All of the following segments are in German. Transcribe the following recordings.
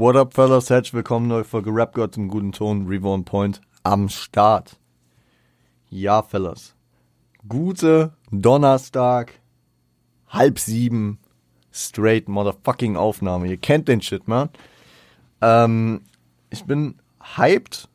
What up, fellas? Herzlich willkommen, neue Folge Rap Gott im guten Ton, Reborn Point am Start. Ja, fellas. Gute Donnerstag, halb sieben, straight motherfucking Aufnahme. Ihr kennt den Shit, man. Ähm, ich bin hyped.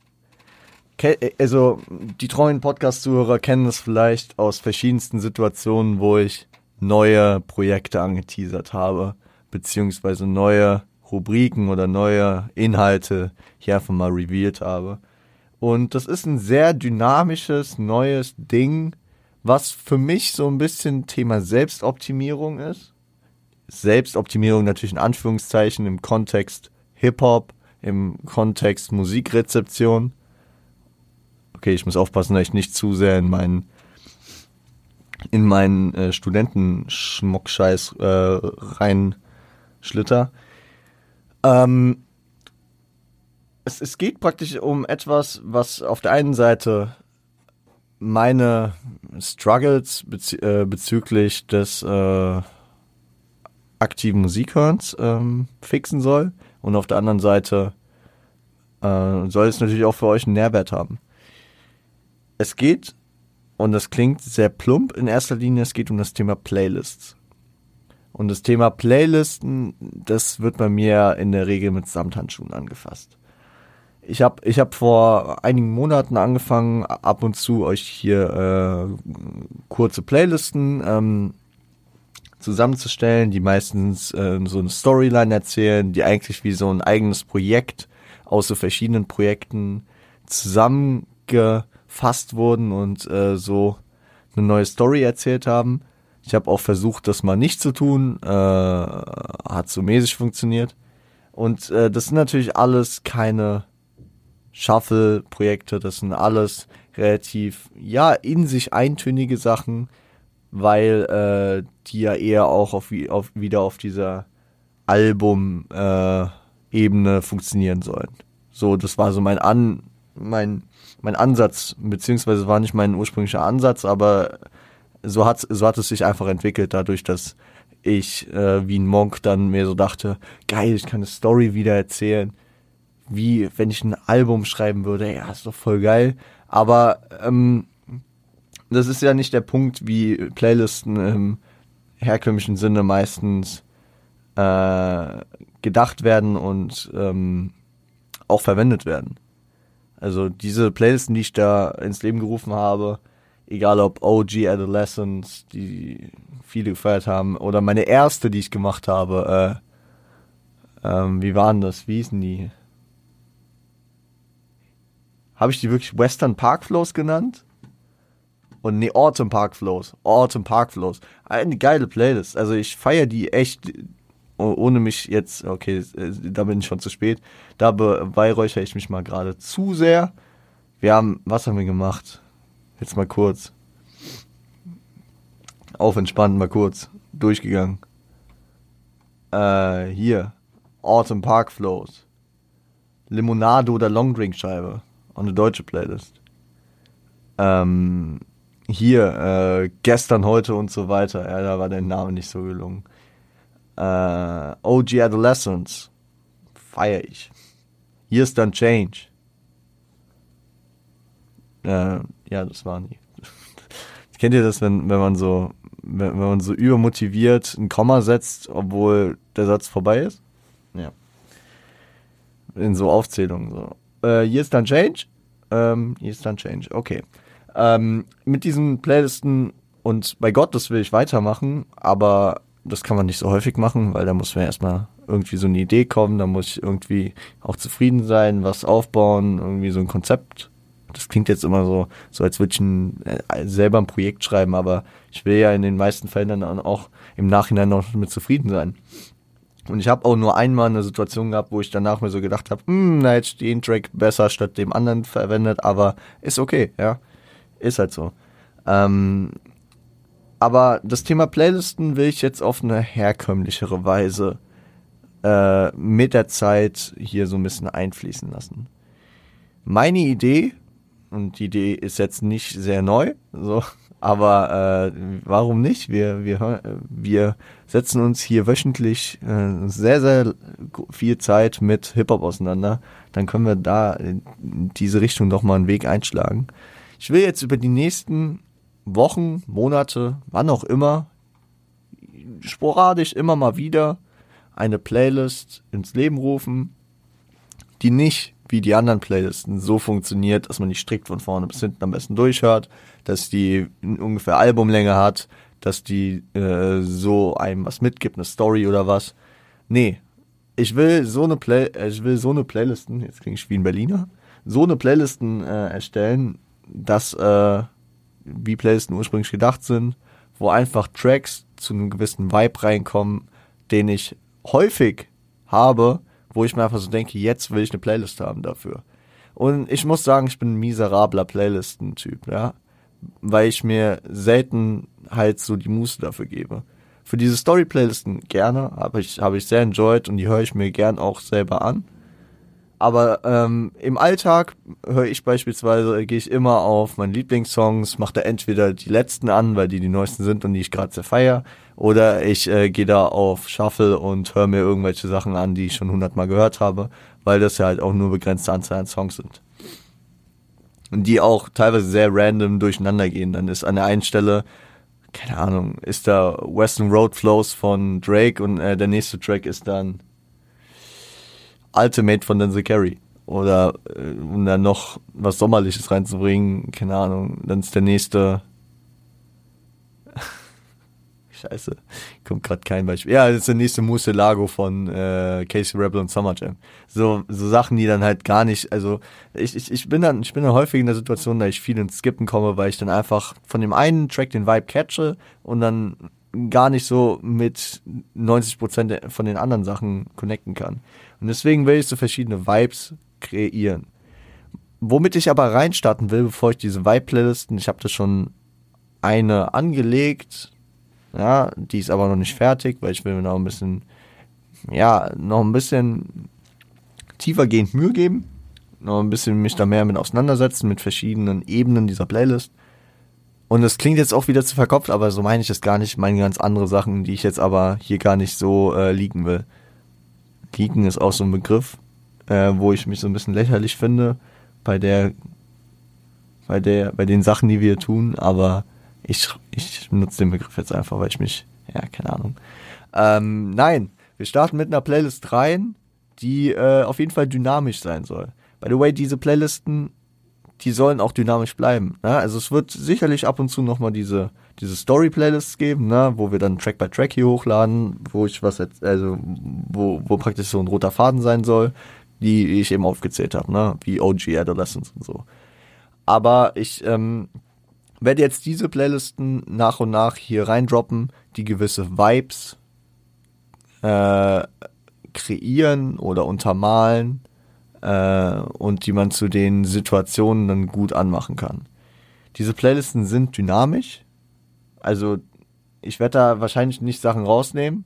Ke also, die treuen Podcast-Zuhörer kennen es vielleicht aus verschiedensten Situationen, wo ich neue Projekte angeteasert habe, beziehungsweise neue Rubriken oder neue Inhalte hier einfach mal revealed habe. Und das ist ein sehr dynamisches, neues Ding, was für mich so ein bisschen Thema Selbstoptimierung ist. Selbstoptimierung natürlich in Anführungszeichen im Kontext Hip-Hop, im Kontext Musikrezeption. Okay, ich muss aufpassen, dass ich nicht zu sehr in meinen in meinen äh, Studentenschmuckscheiß äh, reinschlitter. Ähm, es, es geht praktisch um etwas, was auf der einen Seite meine Struggles bezü äh, bezüglich des äh, aktiven Musikhörens ähm, fixen soll und auf der anderen Seite äh, soll es natürlich auch für euch einen Nährwert haben. Es geht, und das klingt sehr plump in erster Linie, es geht um das Thema Playlists. Und das Thema Playlisten, das wird bei mir in der Regel mit Samthandschuhen angefasst. Ich habe ich hab vor einigen Monaten angefangen, ab und zu euch hier äh, kurze Playlisten ähm, zusammenzustellen, die meistens äh, so eine Storyline erzählen, die eigentlich wie so ein eigenes Projekt aus so verschiedenen Projekten zusammengefasst wurden und äh, so eine neue Story erzählt haben. Ich habe auch versucht, das mal nicht zu tun. Äh, hat so mäßig funktioniert. Und äh, das sind natürlich alles keine Shuffle-Projekte. Das sind alles relativ, ja, in sich eintönige Sachen, weil äh, die ja eher auch auf, auf, wieder auf dieser Album-Ebene funktionieren sollen. So, das war so mein An, mein, mein Ansatz, beziehungsweise war nicht mein ursprünglicher Ansatz, aber so hat, so hat es sich einfach entwickelt, dadurch, dass ich äh, wie ein Monk dann mir so dachte, geil, ich kann eine Story wieder erzählen, wie wenn ich ein Album schreiben würde, ja, ist doch voll geil. Aber ähm, das ist ja nicht der Punkt, wie Playlisten im herkömmlichen Sinne meistens äh, gedacht werden und ähm, auch verwendet werden. Also diese Playlisten, die ich da ins Leben gerufen habe, egal ob OG Adolescence, die viele gefeiert haben, oder meine erste, die ich gemacht habe, äh, ähm, wie waren das? Wie hießen die? Habe ich die wirklich Western Park Flows genannt? Und nee, Autumn Park Flows. Autumn Park Flows. Eine geile Playlist. Also ich feiere die echt, ohne mich jetzt, okay, da bin ich schon zu spät. Da beweihräuchere ich mich mal gerade zu sehr. Wir haben, was haben wir gemacht? Jetzt mal kurz. Auf entspannt mal kurz. Durchgegangen. Äh, hier. Autumn Park Flows. Limonade oder Longdrink-Scheibe. Und eine deutsche Playlist. Ähm, hier, äh, gestern, heute und so weiter. Ja, da war der Name nicht so gelungen. Äh, OG Adolescence. Feier ich. Hier ist dann Change. Äh, ja, das waren die. Kennt ihr das, wenn, wenn man so, wenn, wenn man so übermotiviert ein Komma setzt, obwohl der Satz vorbei ist? Ja. In so Aufzählungen so. Äh, hier ist dann Change. Ähm, hier ist dann Change. Okay. Ähm, mit diesen Playlisten und bei Gott, das will ich weitermachen, aber das kann man nicht so häufig machen, weil da muss man erstmal irgendwie so eine Idee kommen, da muss ich irgendwie auch zufrieden sein, was aufbauen, irgendwie so ein Konzept das klingt jetzt immer so, so als würde ich ein, äh, selber ein Projekt schreiben, aber ich will ja in den meisten Fällen dann auch im Nachhinein noch mit zufrieden sein. Und ich habe auch nur einmal eine Situation gehabt, wo ich danach mir so gedacht habe, hm, na jetzt den Track besser statt dem anderen verwendet, aber ist okay, ja. Ist halt so. Ähm, aber das Thema Playlisten will ich jetzt auf eine herkömmlichere Weise äh, mit der Zeit hier so ein bisschen einfließen lassen. Meine Idee und die Idee ist jetzt nicht sehr neu, so, Aber äh, warum nicht? Wir, wir, wir setzen uns hier wöchentlich äh, sehr, sehr viel Zeit mit Hip-Hop auseinander. Dann können wir da in diese Richtung doch mal einen Weg einschlagen. Ich will jetzt über die nächsten Wochen, Monate, wann auch immer, sporadisch immer mal wieder eine Playlist ins Leben rufen, die nicht wie die anderen Playlisten so funktioniert, dass man die strikt von vorne bis hinten am besten durchhört, dass die ungefähr Albumlänge hat, dass die äh, so einem was mitgibt, eine Story oder was. Nee, ich will so eine Play, ich will so eine Playlisten, jetzt klinge ich wie ein Berliner, so eine Playlisten äh, erstellen, dass äh, wie Playlisten ursprünglich gedacht sind, wo einfach Tracks zu einem gewissen Vibe reinkommen, den ich häufig habe, wo ich mir einfach so denke, jetzt will ich eine Playlist haben dafür. Und ich muss sagen, ich bin ein miserabler Playlisten-Typ, ja. Weil ich mir selten halt so die Muße dafür gebe. Für diese Story-Playlisten gerne, habe ich, habe ich sehr enjoyed und die höre ich mir gern auch selber an. Aber ähm, im Alltag höre ich beispielsweise, gehe ich immer auf meine Lieblingssongs, mache da entweder die letzten an, weil die die neuesten sind und die ich gerade sehr feier, oder ich äh, gehe da auf Shuffle und höre mir irgendwelche Sachen an, die ich schon hundertmal gehört habe, weil das ja halt auch nur begrenzte Anzahl an Songs sind. Und die auch teilweise sehr random durcheinander gehen. Dann ist an der einen Stelle, keine Ahnung, ist da Western Road Flows von Drake und äh, der nächste Track ist dann Ultimate von Denzel Carey. Oder äh, um dann noch was Sommerliches reinzubringen, keine Ahnung, dann ist der nächste. Scheiße, kommt gerade kein Beispiel. Ja, das ist der nächste Lago von äh, Casey Rebel und Summer Jam. So, so Sachen, die dann halt gar nicht, also ich, ich, ich bin dann, ich bin dann häufig in der Situation, da ich viel ins Skippen komme, weil ich dann einfach von dem einen Track den Vibe catche und dann gar nicht so mit 90 Prozent von den anderen Sachen connecten kann. Und deswegen will ich so verschiedene Vibes kreieren. Womit ich aber reinstarten will, bevor ich diese Vibe-Playlisten, ich habe da schon eine angelegt, ja, die ist aber noch nicht fertig, weil ich will mir noch ein bisschen, ja, noch ein bisschen tiefergehend Mühe geben, noch ein bisschen mich da mehr mit auseinandersetzen, mit verschiedenen Ebenen dieser Playlist. Und das klingt jetzt auch wieder zu verkopft, aber so meine ich es gar nicht. Ich meine ganz andere Sachen, die ich jetzt aber hier gar nicht so äh, liegen will. Geeken ist auch so ein Begriff, äh, wo ich mich so ein bisschen lächerlich finde bei der, bei der, bei den Sachen, die wir tun, aber ich, ich nutze den Begriff jetzt einfach, weil ich mich, ja, keine Ahnung. Ähm, nein, wir starten mit einer Playlist rein, die äh, auf jeden Fall dynamisch sein soll. By the way, diese Playlisten die sollen auch dynamisch bleiben. Ne? Also es wird sicherlich ab und zu nochmal diese, diese Story-Playlists geben, ne? wo wir dann Track by Track hier hochladen, wo ich was jetzt, also wo, wo praktisch so ein roter Faden sein soll, die ich eben aufgezählt habe, ne? wie OG Adolescence und so. Aber ich ähm, werde jetzt diese Playlisten nach und nach hier reindroppen, die gewisse Vibes äh, kreieren oder untermalen äh, und die man zu den Situationen dann gut anmachen kann. Diese Playlisten sind dynamisch, also ich werde da wahrscheinlich nicht Sachen rausnehmen,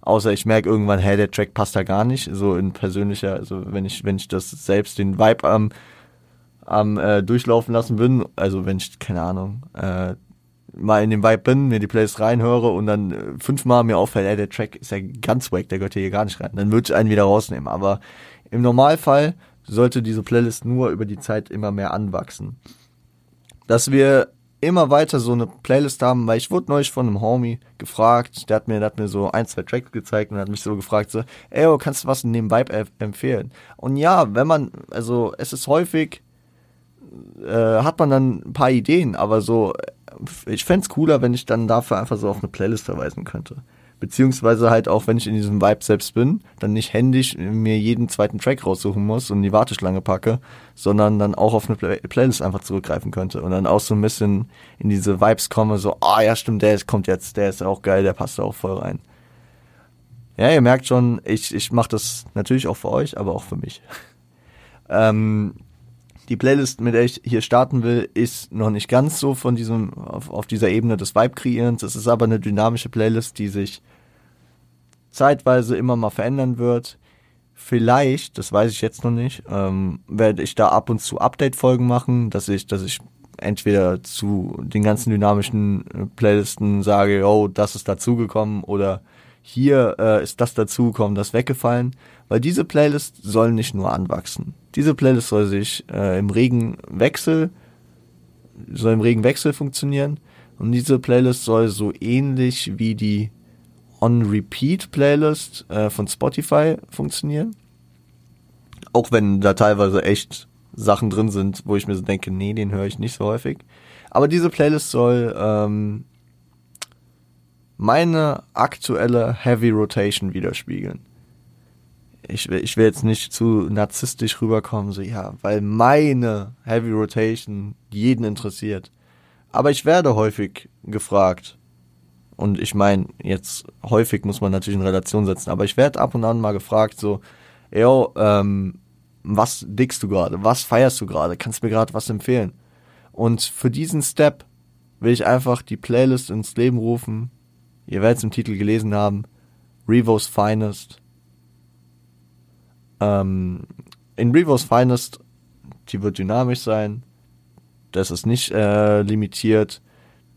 außer ich merke irgendwann, hey, der Track passt da gar nicht, so in persönlicher, also wenn ich, wenn ich das selbst den Vibe am, am äh, durchlaufen lassen bin, also wenn ich, keine Ahnung, äh, mal in dem Vibe bin, mir die Playlist reinhöre und dann äh, fünfmal mir auffällt, ey, der Track ist ja ganz wack, der gehört hier gar nicht rein, dann würde ich einen wieder rausnehmen, aber im Normalfall sollte diese Playlist nur über die Zeit immer mehr anwachsen. Dass wir immer weiter so eine Playlist haben, weil ich wurde neulich von einem Homie gefragt, der hat mir, der hat mir so ein, zwei Tracks gezeigt und hat mich so gefragt, so, ey, oh, kannst du was in dem Vibe empfehlen? Und ja, wenn man, also es ist häufig, äh, hat man dann ein paar Ideen, aber so, ich fände cooler, wenn ich dann dafür einfach so auf eine Playlist verweisen könnte beziehungsweise halt auch, wenn ich in diesem Vibe selbst bin, dann nicht händisch mir jeden zweiten Track raussuchen muss und in die Warteschlange packe, sondern dann auch auf eine Play Playlist einfach zurückgreifen könnte und dann auch so ein bisschen in diese Vibes komme, so, ah ja stimmt, der kommt jetzt, der ist auch geil, der passt da auch voll rein. Ja, ihr merkt schon, ich, ich mache das natürlich auch für euch, aber auch für mich. ähm, die Playlist, mit der ich hier starten will, ist noch nicht ganz so von diesem, auf, auf dieser Ebene des Vibe-Kreierens. Es ist aber eine dynamische Playlist, die sich zeitweise immer mal verändern wird. Vielleicht, das weiß ich jetzt noch nicht, ähm, werde ich da ab und zu Update-Folgen machen, dass ich, dass ich entweder zu den ganzen dynamischen äh, Playlisten sage, oh, das ist dazugekommen oder hier äh, ist das dazugekommen, das weggefallen, weil diese Playlist soll nicht nur anwachsen. Diese Playlist soll sich äh, im regen Wechsel, soll im regen Wechsel funktionieren und diese Playlist soll so ähnlich wie die On-Repeat-Playlist äh, von Spotify funktionieren. Auch wenn da teilweise echt Sachen drin sind, wo ich mir so denke, nee, den höre ich nicht so häufig. Aber diese Playlist soll ähm, meine aktuelle Heavy Rotation widerspiegeln. Ich ich will jetzt nicht zu narzisstisch rüberkommen, so ja, weil meine Heavy Rotation jeden interessiert. Aber ich werde häufig gefragt, und ich meine, jetzt häufig muss man natürlich in Relation setzen, aber ich werde ab und an mal gefragt, so, yo, ähm, was dickst du gerade? Was feierst du gerade? Kannst mir gerade was empfehlen? Und für diesen Step will ich einfach die Playlist ins Leben rufen. Ihr werdet es im Titel gelesen haben. Revo's Finest. Ähm, in Revo's Finest, die wird dynamisch sein. Das ist nicht äh, limitiert.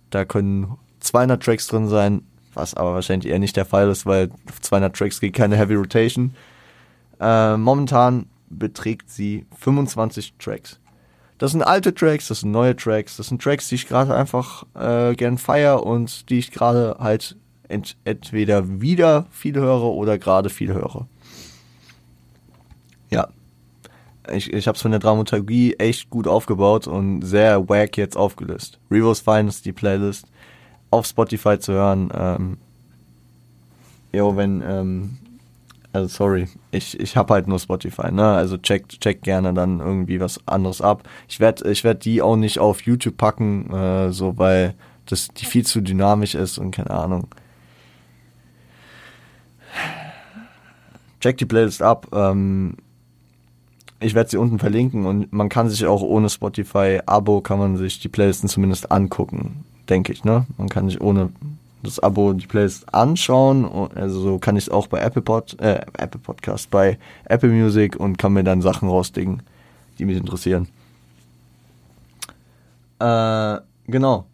Da können 200 Tracks drin sein, was aber wahrscheinlich eher nicht der Fall ist, weil auf 200 Tracks geht keine Heavy Rotation. Äh, momentan beträgt sie 25 Tracks. Das sind alte Tracks, das sind neue Tracks, das sind Tracks, die ich gerade einfach äh, gern feier und die ich gerade halt ent entweder wieder viel höre oder gerade viel höre. Ja. Ich, ich habe es von der Dramaturgie echt gut aufgebaut und sehr wack jetzt aufgelöst. Revo's Finest, die Playlist, auf Spotify zu hören. Ähm, jo, wenn ähm, also sorry, ich, ich habe halt nur Spotify, ne? Also check, check gerne dann irgendwie was anderes ab. Ich werde ich werd die auch nicht auf YouTube packen, äh, so weil das die viel zu dynamisch ist und keine Ahnung. Check die Playlist ab. Ähm, ich werde sie unten verlinken und man kann sich auch ohne Spotify-Abo kann man sich die Playlisten zumindest angucken, denke ich, ne? Man kann sich ohne das Abo, die Playlist anschauen. Also so kann ich es auch bei Apple Pod, äh, Apple Podcast, bei Apple Music und kann mir dann Sachen rausdicken, die mich interessieren. Äh, genau.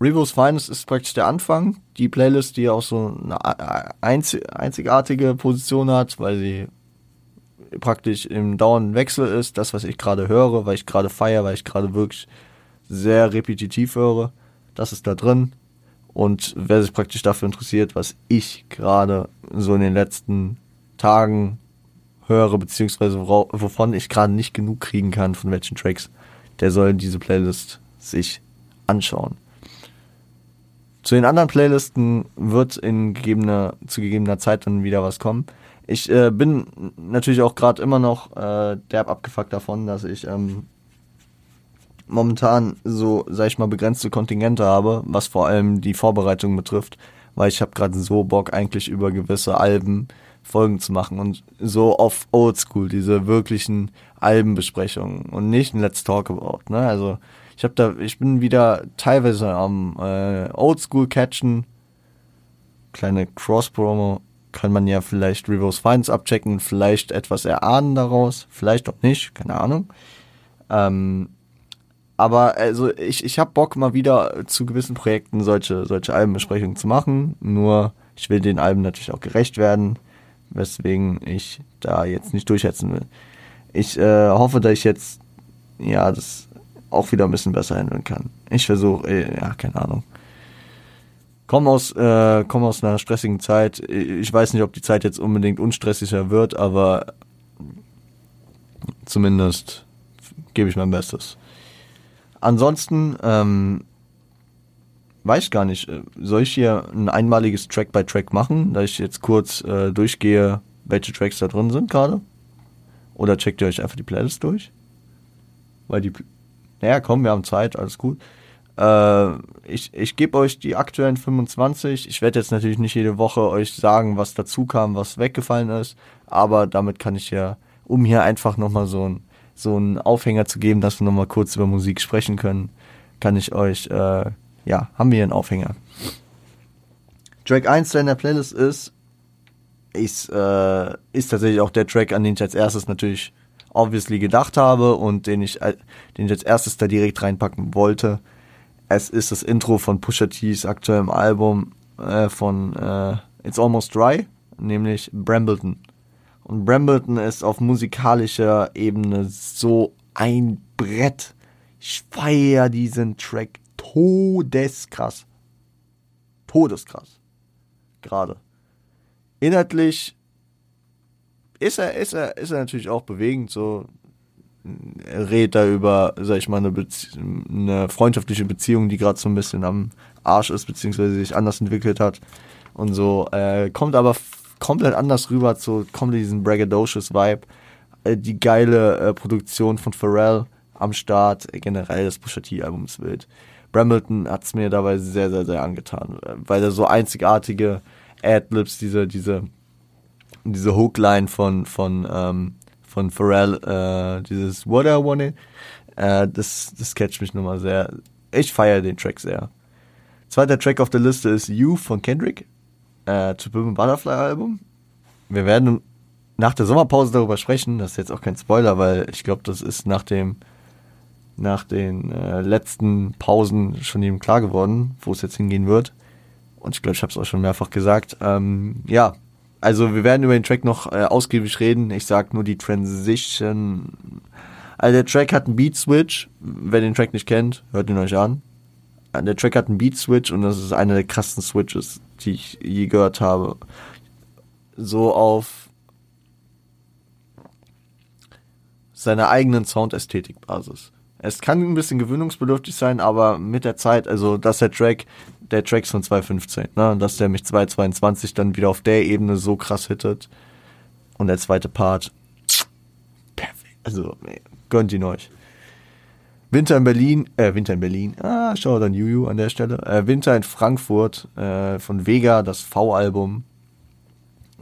Revo's Finest ist praktisch der Anfang. Die Playlist, die auch so eine einzigartige Position hat, weil sie praktisch im dauernden Wechsel ist. Das, was ich gerade höre, weil ich gerade feiere, weil ich gerade wirklich sehr repetitiv höre. Das ist da drin. Und wer sich praktisch dafür interessiert, was ich gerade so in den letzten Tagen höre, beziehungsweise wovon ich gerade nicht genug kriegen kann, von welchen Tracks, der soll diese Playlist sich anschauen. Zu den anderen Playlisten wird in gegebener, zu gegebener Zeit dann wieder was kommen. Ich äh, bin natürlich auch gerade immer noch äh, derb abgefuckt davon, dass ich ähm, momentan so, sag ich mal, begrenzte Kontingente habe, was vor allem die Vorbereitung betrifft, weil ich habe gerade so Bock eigentlich über gewisse Alben Folgen zu machen und so auf Oldschool, diese wirklichen Albenbesprechungen und nicht ein Let's Talk About, ne? Also ich habe da, ich bin wieder teilweise am äh, Oldschool catchen, kleine Cross-Promo, kann man ja vielleicht Reverse Finds abchecken, vielleicht etwas erahnen daraus, vielleicht auch nicht, keine Ahnung. Ähm, aber also ich, ich habe Bock mal wieder zu gewissen Projekten solche, solche Albenbesprechungen zu machen. Nur ich will den Alben natürlich auch gerecht werden, weswegen ich da jetzt nicht durchhetzen will. Ich äh, hoffe, dass ich jetzt ja das auch wieder ein bisschen besser handeln kann. Ich versuche, äh, ja, keine Ahnung. Komm aus, äh, komm aus einer stressigen Zeit. Ich weiß nicht, ob die Zeit jetzt unbedingt unstressiger wird, aber zumindest gebe ich mein Bestes. Ansonsten, ähm, weiß ich gar nicht, äh, soll ich hier ein einmaliges Track by Track machen, da ich jetzt kurz äh, durchgehe, welche Tracks da drin sind gerade? Oder checkt ihr euch einfach die Playlist durch? Weil die, naja, komm, wir haben Zeit, alles gut. Äh, ich ich gebe euch die aktuellen 25. Ich werde jetzt natürlich nicht jede Woche euch sagen, was dazu kam, was weggefallen ist, aber damit kann ich ja, um hier einfach nochmal so ein so einen Aufhänger zu geben, dass wir nochmal kurz über Musik sprechen können, kann ich euch, äh, ja, haben wir einen Aufhänger. Track 1, der in der Playlist ist, ist, äh, ist tatsächlich auch der Track, an den ich als erstes natürlich obviously gedacht habe und den ich, äh, den ich als erstes da direkt reinpacken wollte. Es ist das Intro von Pusha T's aktuellem Album äh, von äh, It's Almost Dry, nämlich Brambleton. Und Brambleton ist auf musikalischer Ebene so ein Brett. Ich feier diesen Track todeskrass. Todeskrass. Gerade. Inhaltlich ist er, ist er, ist er natürlich auch bewegend, so. Er redet da über, sag ich mal, eine, eine freundschaftliche Beziehung, die gerade so ein bisschen am Arsch ist, beziehungsweise sich anders entwickelt hat. Und so, äh, kommt aber komplett anders rüber zu, kommt diesen braggadocious Vibe. Äh, die geile äh, Produktion von Pharrell am Start, äh, generell das Pusha T-Album ist wild. Brambleton hat's mir dabei sehr, sehr, sehr angetan, weil er so einzigartige Adlibs, diese, diese diese Hookline von, von, ähm, von Pharrell, äh, dieses What I Wanted, äh, das, das catcht mich nochmal sehr. Ich feiere den Track sehr. Zweiter Track auf der Liste ist You von Kendrick, äh, zu Pimp Butterfly Album. Wir werden nach der Sommerpause darüber sprechen. Das ist jetzt auch kein Spoiler, weil ich glaube, das ist nach dem nach den äh, letzten Pausen schon ihm klar geworden, wo es jetzt hingehen wird. Und ich glaube, ich habe es auch schon mehrfach gesagt. Ähm, ja, also wir werden über den Track noch äh, ausgiebig reden. Ich sag nur die Transition. Also der Track hat einen Beat Switch. Wer den Track nicht kennt, hört ihn euch an. Äh, der Track hat einen Beat Switch und das ist einer der krassen Switches, die ich je gehört habe. So auf seiner eigenen Soundästhetik-Basis. Es kann ein bisschen gewöhnungsbedürftig sein, aber mit der Zeit, also dass der Track der Tracks von 2015, ne? Dass der mich 2022 dann wieder auf der Ebene so krass hittet. Und der zweite Part, perfekt. Also, gönnt ihn euch. Winter in Berlin, äh, Winter in Berlin, ah, schau dann Juju an der Stelle. Äh, Winter in Frankfurt, äh, von Vega, das V-Album.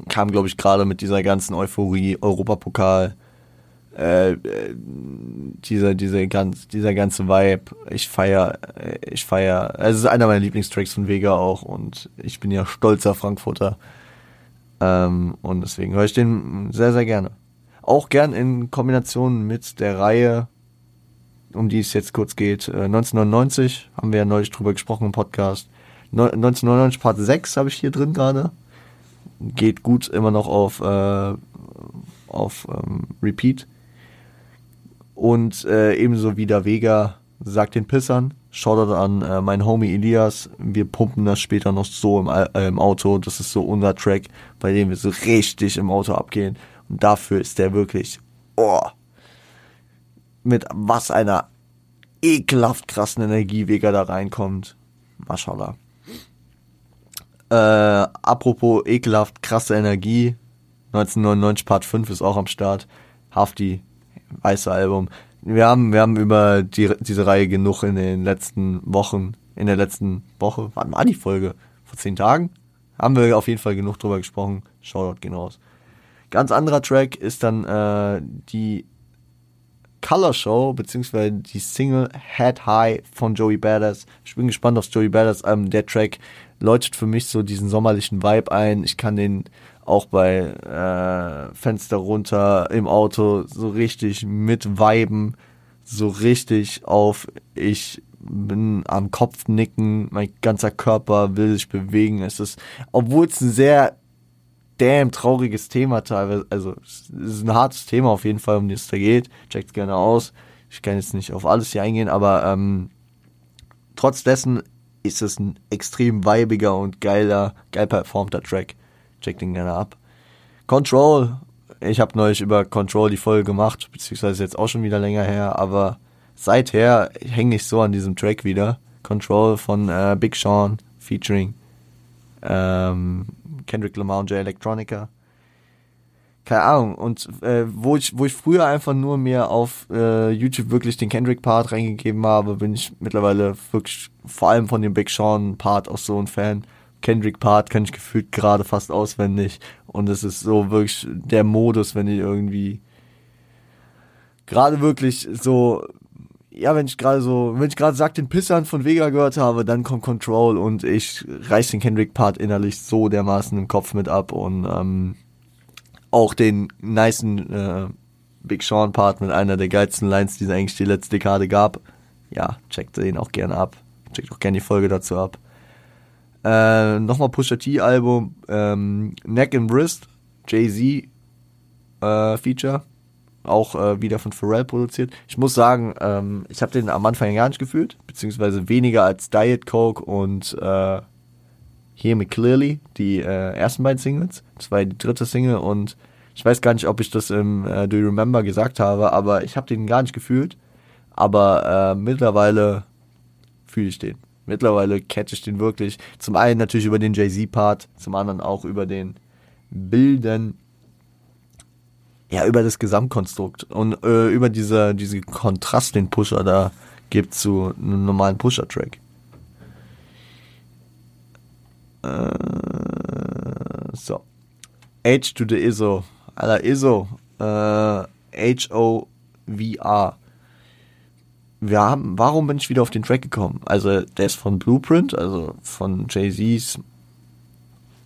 Kam, glaube ich, gerade mit dieser ganzen Euphorie, Europapokal, äh, äh, dieser, dieser, ganz, dieser ganze Vibe, ich feier, ich feier, es ist einer meiner Lieblingstracks von Vega auch und ich bin ja stolzer Frankfurter. Ähm, und deswegen höre ich den sehr, sehr gerne. Auch gern in Kombination mit der Reihe, um die es jetzt kurz geht, äh, 1999, haben wir ja neulich drüber gesprochen im Podcast. No 1999 Part 6 habe ich hier drin gerade. Geht gut immer noch auf, äh, auf ähm, Repeat. Und äh, ebenso wie der Vega sagt den Pissern, Shoutout an äh, mein Homie Elias. Wir pumpen das später noch so im, äh, im Auto. Das ist so unser Track, bei dem wir so richtig im Auto abgehen. Und dafür ist der wirklich, oh, mit was einer ekelhaft krassen Energie Vega da reinkommt. Mashallah. Äh, apropos ekelhaft krasse Energie. 1999 Part 5 ist auch am Start. Hafti weiße Album. Wir haben, wir haben über die, diese Reihe genug in den letzten Wochen, in der letzten Woche, wann war die Folge? Vor zehn Tagen? Haben wir auf jeden Fall genug drüber gesprochen. Shoutout gehen raus. Ganz anderer Track ist dann äh, die Color Show, beziehungsweise die Single Head High von Joey Badass. Ich bin gespannt aufs Joey Badass. Ähm, der Track läutet für mich so diesen sommerlichen Vibe ein. Ich kann den auch bei äh, Fenster runter im Auto so richtig mit Weiben, so richtig auf ich bin am Kopf nicken, mein ganzer Körper will sich bewegen. Es ist, obwohl es ein sehr damn trauriges Thema teilweise, also es ist ein hartes Thema auf jeden Fall, um das es da geht. Checkt gerne aus. Ich kann jetzt nicht auf alles hier eingehen, aber ähm, trotz dessen ist es ein extrem weibiger und geiler, geil performter Track. Check den gerne ab. Control. Ich habe neulich über Control die Folge gemacht, beziehungsweise jetzt auch schon wieder länger her, aber seither hänge ich so an diesem Track wieder. Control von äh, Big Sean featuring ähm, Kendrick Lamar und J Electronica. Keine Ahnung. Und äh, wo ich wo ich früher einfach nur mir auf äh, YouTube wirklich den Kendrick Part reingegeben habe, bin ich mittlerweile wirklich vor allem von dem Big Sean Part auch so ein Fan. Kendrick Part kann ich gefühlt gerade fast auswendig. Und es ist so wirklich der Modus, wenn ich irgendwie gerade wirklich so, ja, wenn ich gerade so, wenn ich gerade Sag den Pissern von Vega gehört habe, dann kommt Control und ich reiß den Kendrick Part innerlich so dermaßen im Kopf mit ab und ähm, auch den nicen äh, Big Sean Part mit einer der geilsten Lines, die es eigentlich die letzte Dekade gab. Ja, checkt den auch gerne ab. Checkt auch gerne die Folge dazu ab. Äh, Nochmal Pusha T Album, ähm, Neck and Wrist, Jay-Z äh, Feature, auch äh, wieder von Pharrell produziert. Ich muss sagen, ähm, ich habe den am Anfang gar nicht gefühlt, beziehungsweise weniger als Diet Coke und äh, Hear Me Clearly, die äh, ersten beiden Singles. Das war die dritte Single und ich weiß gar nicht, ob ich das im äh, Do You Remember gesagt habe, aber ich habe den gar nicht gefühlt. Aber äh, mittlerweile fühle ich den. Mittlerweile catch ich den wirklich. Zum einen natürlich über den Jay-Z-Part, zum anderen auch über den Bilden, ja, über das Gesamtkonstrukt und äh, über diese, diese Kontrast, den Pusher da gibt zu einem normalen Pusher-Track. Äh, so. H to the ISO. Alter, ISO. Äh, H-O-V-R. Wir haben, warum bin ich wieder auf den Track gekommen? Also, der ist von Blueprint, also von Jay-Z's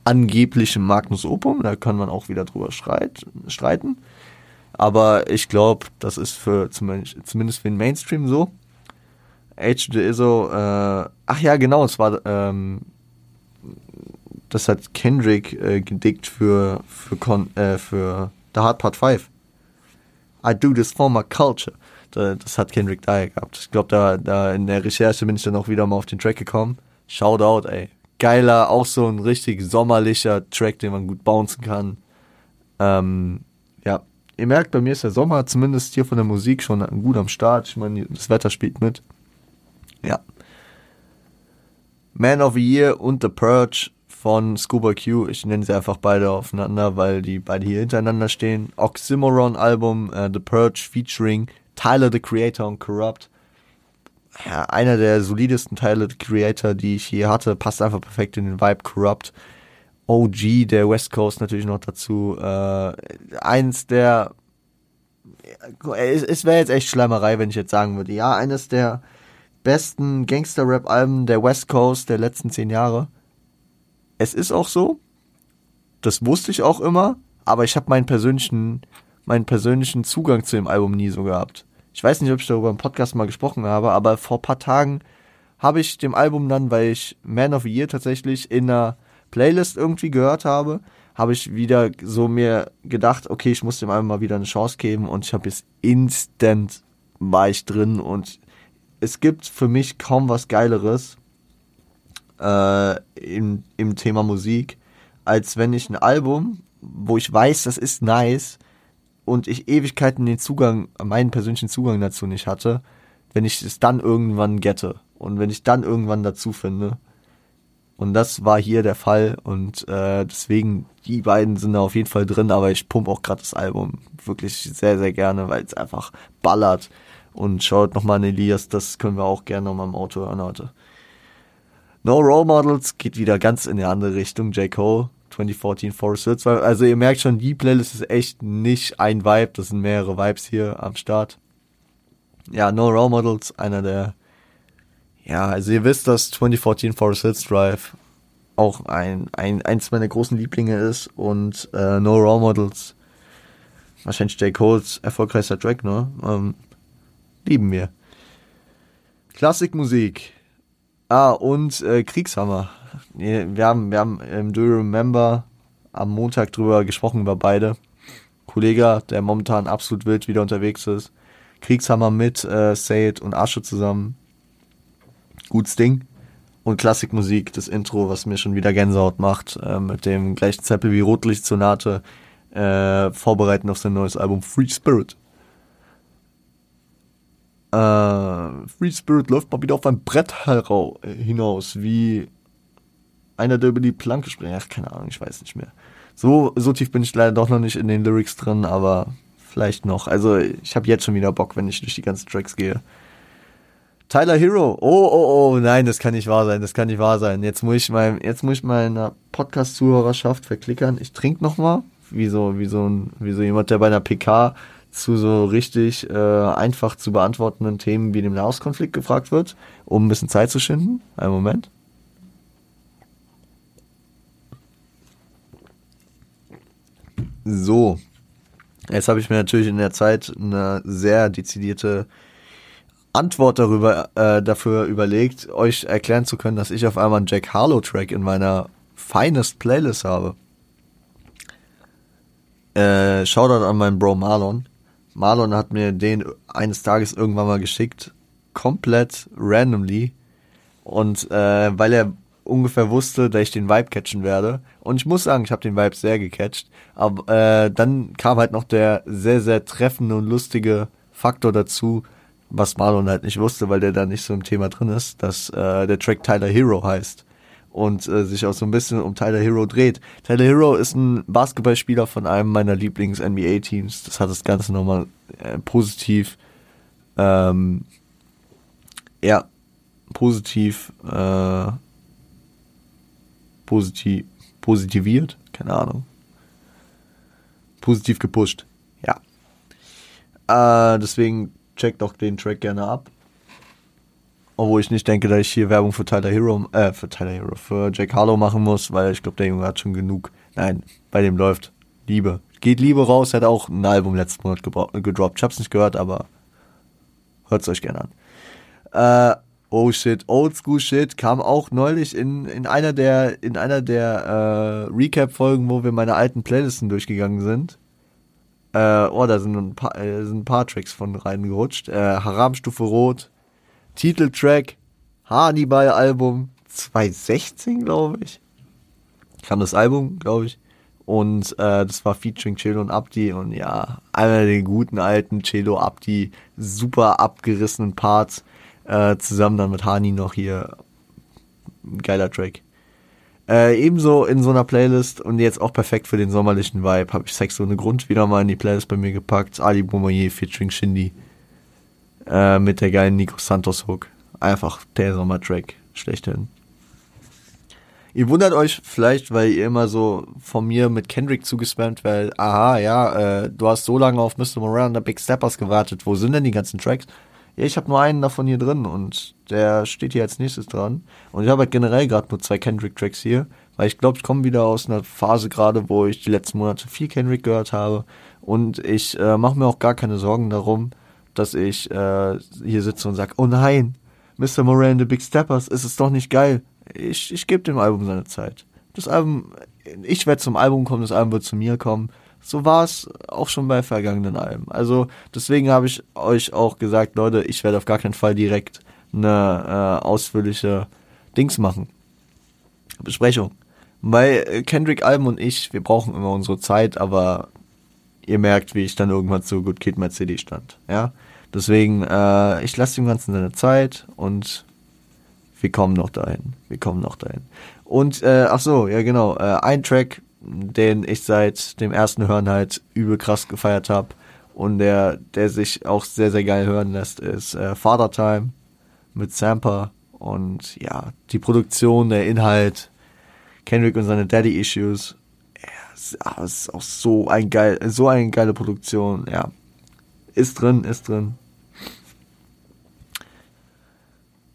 angeblichem Magnus Opum. Da kann man auch wieder drüber streit, streiten. Aber ich glaube, das ist für zumindest, für den Mainstream so. H to the ISO, äh, ach ja, genau, es war ähm, das hat Kendrick äh, gedickt für, für, Con, äh, für The Hard Part 5. I do this for my culture. Das hat Kendrick da gehabt. Ich glaube, da, da in der Recherche bin ich dann auch wieder mal auf den Track gekommen. Shoutout, ey. Geiler, auch so ein richtig sommerlicher Track, den man gut bouncen kann. Ähm, ja, ihr merkt, bei mir ist der Sommer zumindest hier von der Musik schon gut am Start. Ich meine, das Wetter spielt mit. Ja. Man of the Year und The Purge von Scuba Q. Ich nenne sie einfach beide aufeinander, weil die beide hier hintereinander stehen. Oxymoron Album, uh, The Purge featuring Tyler the Creator und Corrupt. Ja, einer der solidesten the Creator, die ich je hatte, passt einfach perfekt in den Vibe Corrupt. OG der West Coast natürlich noch dazu. Äh, eins der es, es wäre jetzt echt Schleimerei, wenn ich jetzt sagen würde, ja, eines der besten Gangster-Rap-Alben der West Coast der letzten zehn Jahre es ist auch so. Das wusste ich auch immer, aber ich habe meinen persönlichen, meinen persönlichen Zugang zu dem Album nie so gehabt. Ich weiß nicht, ob ich darüber im Podcast mal gesprochen habe, aber vor paar Tagen habe ich dem Album dann, weil ich Man of the Year tatsächlich in einer Playlist irgendwie gehört habe, habe ich wieder so mir gedacht, okay, ich muss dem Album mal wieder eine Chance geben und ich habe jetzt instant war ich drin und es gibt für mich kaum was Geileres, äh, im, im Thema Musik, als wenn ich ein Album, wo ich weiß, das ist nice und ich Ewigkeiten den Zugang, meinen persönlichen Zugang dazu nicht hatte, wenn ich es dann irgendwann gette und wenn ich dann irgendwann dazu finde. Und das war hier der Fall und äh, deswegen, die beiden sind da auf jeden Fall drin, aber ich pump auch gerade das Album wirklich sehr, sehr gerne, weil es einfach ballert. Und schaut nochmal an Elias, das können wir auch gerne nochmal im Auto hören heute. No Role Models geht wieder ganz in die andere Richtung. J. Cole, 2014 Forest Hills. Also ihr merkt schon, die Playlist ist echt nicht ein Vibe, das sind mehrere Vibes hier am Start. Ja, No Role Models, einer der, ja, also ihr wisst, dass 2014 Forest Hills Drive auch ein, ein, eins meiner großen Lieblinge ist und äh, No Role Models, wahrscheinlich J. Coles erfolgreichster Track, ne? Ähm, lieben wir. Klassikmusik. Ah, und äh, Kriegshammer. Wir haben, wir haben im Do You Remember am Montag drüber gesprochen, über beide. Kollege, der momentan absolut wild wieder unterwegs ist. Kriegshammer mit äh, Sayed und Asche zusammen. Gutes Ding. Und Klassikmusik, das Intro, was mir schon wieder Gänsehaut macht, äh, mit dem gleichen Zeppel wie Rotlichtsonate, äh, vorbereiten auf sein neues Album Free Spirit. Äh, Free Spirit läuft mal wieder auf ein Brett hinaus, wie einer, der über die Planke springt. Ach, keine Ahnung, ich weiß nicht mehr. So, so tief bin ich leider doch noch nicht in den Lyrics drin, aber vielleicht noch. Also ich habe jetzt schon wieder Bock, wenn ich durch die ganzen Tracks gehe. Tyler Hero. Oh, oh, oh, nein, das kann nicht wahr sein, das kann nicht wahr sein. Jetzt muss ich mein, jetzt muss ich meiner Podcast-Zuhörerschaft verklickern. Ich trinke noch mal, wie so, wie so wie so jemand, der bei einer PK zu so richtig äh, einfach zu beantwortenden Themen wie dem Nahostkonflikt gefragt wird, um ein bisschen Zeit zu schinden. Einen Moment. So. Jetzt habe ich mir natürlich in der Zeit eine sehr dezidierte Antwort darüber äh, dafür überlegt, euch erklären zu können, dass ich auf einmal einen Jack Harlow Track in meiner Finest Playlist habe. Äh, Shoutout an meinen Bro Marlon. Marlon hat mir den eines Tages irgendwann mal geschickt, komplett randomly. Und äh, weil er ungefähr wusste, dass ich den Vibe catchen werde. Und ich muss sagen, ich habe den Vibe sehr gecatcht. Aber äh, dann kam halt noch der sehr, sehr treffende und lustige Faktor dazu, was Marlon halt nicht wusste, weil der da nicht so im Thema drin ist, dass äh, der Track Tyler Hero heißt und äh, sich auch so ein bisschen um Tyler Hero dreht. Tyler Hero ist ein Basketballspieler von einem meiner Lieblings-NBA-Teams. Das hat das Ganze nochmal äh, positiv, ähm, ja, positiv, äh, positiv, positiviert, keine Ahnung. Positiv gepusht, ja. Äh, deswegen checkt doch den Track gerne ab. Obwohl ich nicht denke, dass ich hier Werbung für Tyler Hero, äh, für Tyler Hero, für Jack Harlow machen muss, weil ich glaube, der Junge hat schon genug. Nein, bei dem läuft Liebe. Geht Liebe raus, hat auch ein Album letzten Monat gedroppt. Ich hab's nicht gehört, aber hört's euch gerne an. Äh, oh shit, Oldschool Shit kam auch neulich in, in einer der, in einer der äh, Recap-Folgen, wo wir meine alten Playlisten durchgegangen sind. Äh, oh, da sind ein paar, äh, sind ein paar Tracks von reingerutscht. Äh, Haramstufe Rot, Titeltrack, Hannibal-Album, 2016, glaube ich. Kam das Album, glaube ich. Und äh, das war featuring Cello und Abdi. Und ja, einer der guten alten Cello Abdi, super abgerissenen Parts. Äh, zusammen dann mit Hani noch hier. Geiler Track. Äh, ebenso in so einer Playlist und jetzt auch perfekt für den sommerlichen Vibe habe ich Sex so eine Grund wieder mal in die Playlist bei mir gepackt. Ali Boumaier featuring Shindy. Äh, mit der geilen Nico Santos Hook. Einfach der Sommertrack schlechthin. Ihr wundert euch vielleicht, weil ihr immer so von mir mit Kendrick zugespammt werdet. Aha, ja, äh, du hast so lange auf Mr. Moran und der Big Steppers gewartet. Wo sind denn die ganzen Tracks? Ja, ich habe nur einen davon hier drin und der steht hier als nächstes dran. Und ich habe halt generell gerade nur zwei Kendrick-Tracks hier, weil ich glaube, ich komme wieder aus einer Phase gerade, wo ich die letzten Monate viel Kendrick gehört habe. Und ich äh, mache mir auch gar keine Sorgen darum, dass ich äh, hier sitze und sage, oh nein, Mr. Moran, The Big Steppers, ist es doch nicht geil. Ich, ich gebe dem Album seine Zeit. Das Album, ich werde zum Album kommen, das Album wird zu mir kommen. So war es auch schon bei vergangenen Alben. Also deswegen habe ich euch auch gesagt, Leute, ich werde auf gar keinen Fall direkt eine äh, ausführliche Dings machen. Besprechung. Weil äh, Kendrick Alben und ich, wir brauchen immer unsere Zeit, aber ihr merkt, wie ich dann irgendwann zu Good Kid My CD stand. Ja, deswegen, äh, ich lasse dem Ganzen seine Zeit und wir kommen noch dahin. Wir kommen noch dahin. Und äh, ach so, ja genau, äh, ein Track, den ich seit dem ersten Hören halt übel krass gefeiert habe und der, der sich auch sehr, sehr geil hören lässt, ist äh, Father Time mit Samper und ja, die Produktion, der Inhalt, Kendrick und seine Daddy Issues, ja, ist auch so ein geil, so eine geile Produktion, ja. Ist drin, ist drin.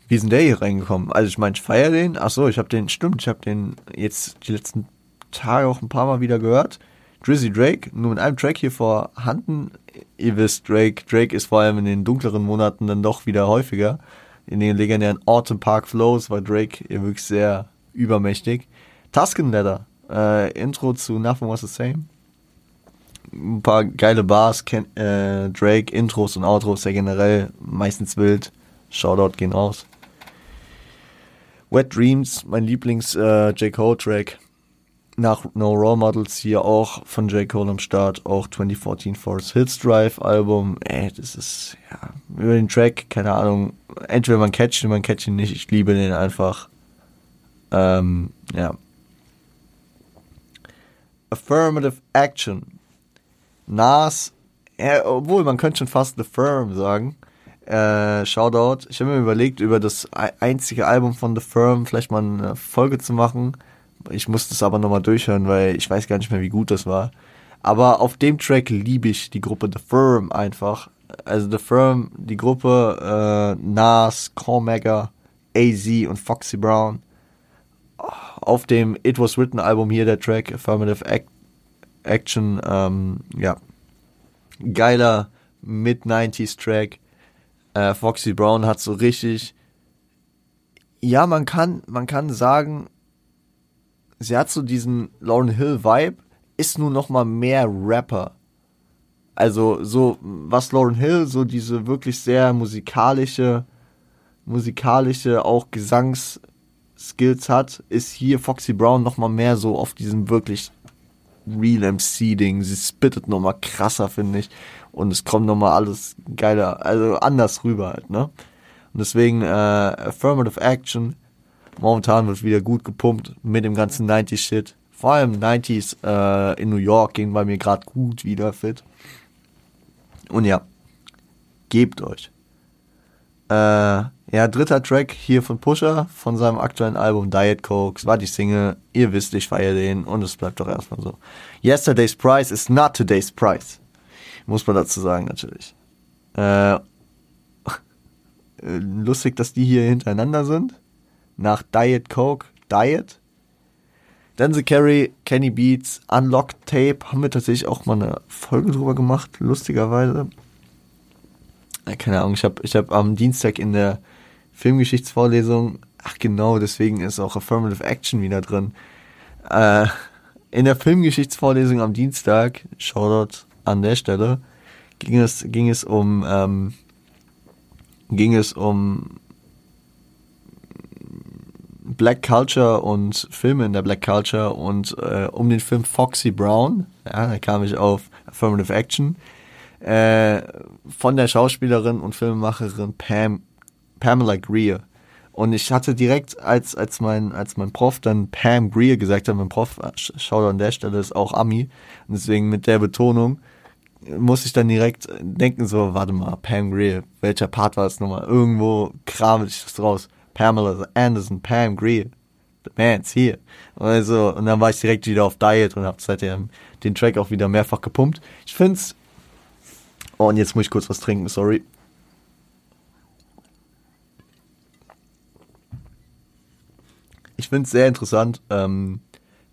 Wie denn der hier reingekommen? Also ich meine, ich feiere den. Ach so, ich habe den, stimmt, ich habe den jetzt die letzten Tage auch ein paar Mal wieder gehört. Drizzy Drake, nur mit einem Track hier vorhanden. Ihr wisst, Drake, Drake ist vor allem in den dunkleren Monaten dann doch wieder häufiger. In den legendären Autumn Park Flows war Drake wirklich sehr übermächtig. Tusken Leather, äh, Intro zu Nothing Was the Same. Ein paar geile Bars, Ken, äh, Drake, Intros und Outros, ja generell meistens wild. Shoutout gehen raus. Wet Dreams, mein Lieblings äh, J. Cole Track nach No Role Models hier auch von J. Cole am Start, auch 2014 Force Hits Drive Album. Ey, das ist, ja, über den Track, keine Ahnung, entweder man catcht ihn, man catcht ihn nicht, ich liebe den einfach. Ähm, ja. Affirmative Action. Nas, ja, obwohl man könnte schon fast The Firm sagen. Äh, Shoutout. Ich habe mir überlegt, über das einzige Album von The Firm vielleicht mal eine Folge zu machen ich musste es aber nochmal durchhören, weil ich weiß gar nicht mehr, wie gut das war. Aber auf dem Track liebe ich die Gruppe The Firm einfach. Also The Firm, die Gruppe äh, Nas, Cormager, AZ und Foxy Brown. Auf dem It Was Written Album hier der Track Affirmative Act Action, ähm, ja, geiler Mid-90s-Track. Äh, Foxy Brown hat so richtig, ja, man kann, man kann sagen, sie hat so diesen Lauren Hill Vibe, ist nur noch mal mehr Rapper. Also so, was Lauren Hill, so diese wirklich sehr musikalische, musikalische, auch Gesangsskills hat, ist hier Foxy Brown noch mal mehr so auf diesem wirklich Real MC-Ding. Sie spittet noch mal krasser, finde ich. Und es kommt noch mal alles geiler, also anders rüber halt, ne? Und deswegen äh, Affirmative Action. Momentan wird wieder gut gepumpt mit dem ganzen 90s-Shit. Vor allem 90s äh, in New York ging bei mir gerade gut wieder fit. Und ja, gebt euch. Äh, ja, dritter Track hier von Pusher von seinem aktuellen Album Diet Cokes war die Single. Ihr wisst, ich feiere den und es bleibt doch erstmal so. Yesterday's Price is not today's price. Muss man dazu sagen, natürlich. Äh, lustig, dass die hier hintereinander sind. Nach Diet Coke, Diet. Denzel Carey, Kenny Beats, Unlocked Tape, haben wir tatsächlich auch mal eine Folge drüber gemacht, lustigerweise. Keine Ahnung, ich habe ich hab am Dienstag in der Filmgeschichtsvorlesung, ach genau, deswegen ist auch Affirmative Action wieder drin. Äh, in der Filmgeschichtsvorlesung am Dienstag, Shoutout an der Stelle, ging es, ging es um, ähm, ging es um Black Culture und Filme in der Black Culture und äh, um den Film Foxy Brown, ja, da kam ich auf Affirmative Action, äh, von der Schauspielerin und Filmemacherin Pam, Pamela Greer. Und ich hatte direkt, als, als mein, als mein Prof dann Pam Greer gesagt hat, mein Prof, schau an der Stelle, ist auch Ami. Und deswegen mit der Betonung muss ich dann direkt denken, so, warte mal, Pam Greer, welcher Part war das nochmal? Irgendwo kram ich das raus. Pamela Anderson, Pam Greer, the man's here. Also, und dann war ich direkt wieder auf Diet und hab seitdem den Track auch wieder mehrfach gepumpt. Ich find's, oh, und jetzt muss ich kurz was trinken, sorry. Ich find's sehr interessant, ähm,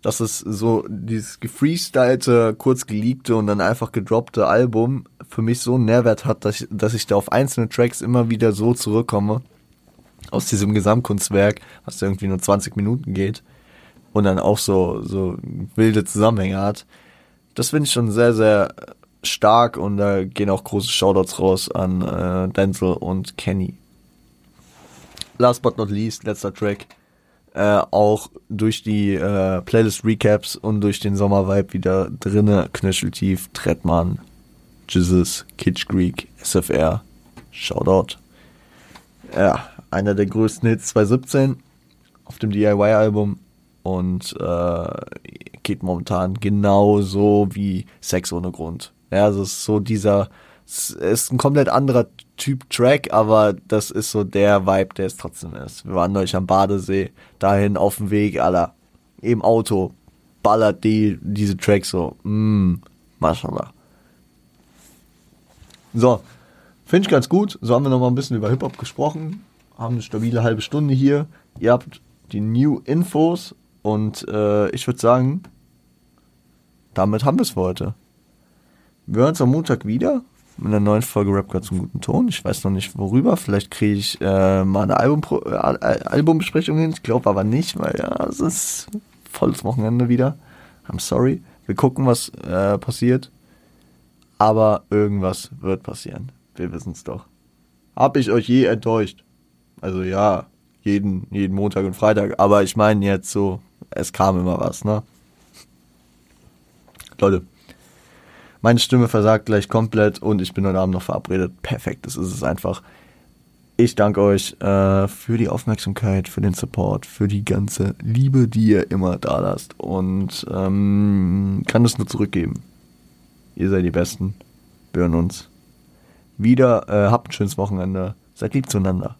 dass es so dieses gefreestylte, kurz geleakte und dann einfach gedroppte Album für mich so einen Nährwert hat, dass ich, dass ich da auf einzelne Tracks immer wieder so zurückkomme aus diesem Gesamtkunstwerk, was irgendwie nur 20 Minuten geht und dann auch so, so wilde Zusammenhänge hat. Das finde ich schon sehr, sehr stark und da gehen auch große Shoutouts raus an äh, Denzel und Kenny. Last but not least, letzter Track. Äh, auch durch die äh, Playlist-Recaps und durch den Sommervibe wieder drinne, knöcheltief, Trettmann, Jesus, Kitsch Greek, SFR, Shoutout. Ja, einer der größten Hits 2017 auf dem DIY-Album und äh, geht momentan genauso wie Sex ohne Grund. Ja, also es ist so dieser, es ist ein komplett anderer Typ Track, aber das ist so der Vibe, der es trotzdem ist. Wir waren neulich am Badesee, dahin auf dem Weg, aller im Auto, ballert die, diese Tracks so, mm, mashallah. So, finde ich ganz gut. So haben wir noch mal ein bisschen über Hip-Hop gesprochen haben eine stabile halbe Stunde hier. Ihr habt die New Infos und äh, ich würde sagen, damit haben wir es für heute. Wir hören uns am Montag wieder mit einer neuen Folge Rap zum guten Ton. Ich weiß noch nicht worüber. Vielleicht kriege ich äh, mal eine Album äh, Albumbesprechung hin. Ich glaube aber nicht, weil ja, es ist volles Wochenende wieder. I'm sorry. Wir gucken, was äh, passiert. Aber irgendwas wird passieren. Wir wissen es doch. Hab ich euch je enttäuscht? Also ja, jeden, jeden Montag und Freitag. Aber ich meine jetzt so, es kam immer was, ne? Leute, meine Stimme versagt gleich komplett und ich bin heute Abend noch verabredet. Perfekt, das ist es einfach. Ich danke euch äh, für die Aufmerksamkeit, für den Support, für die ganze Liebe, die ihr immer da lasst und ähm, kann es nur zurückgeben. Ihr seid die Besten. Wir hören uns wieder. Äh, habt ein schönes Wochenende. Seid lieb zueinander.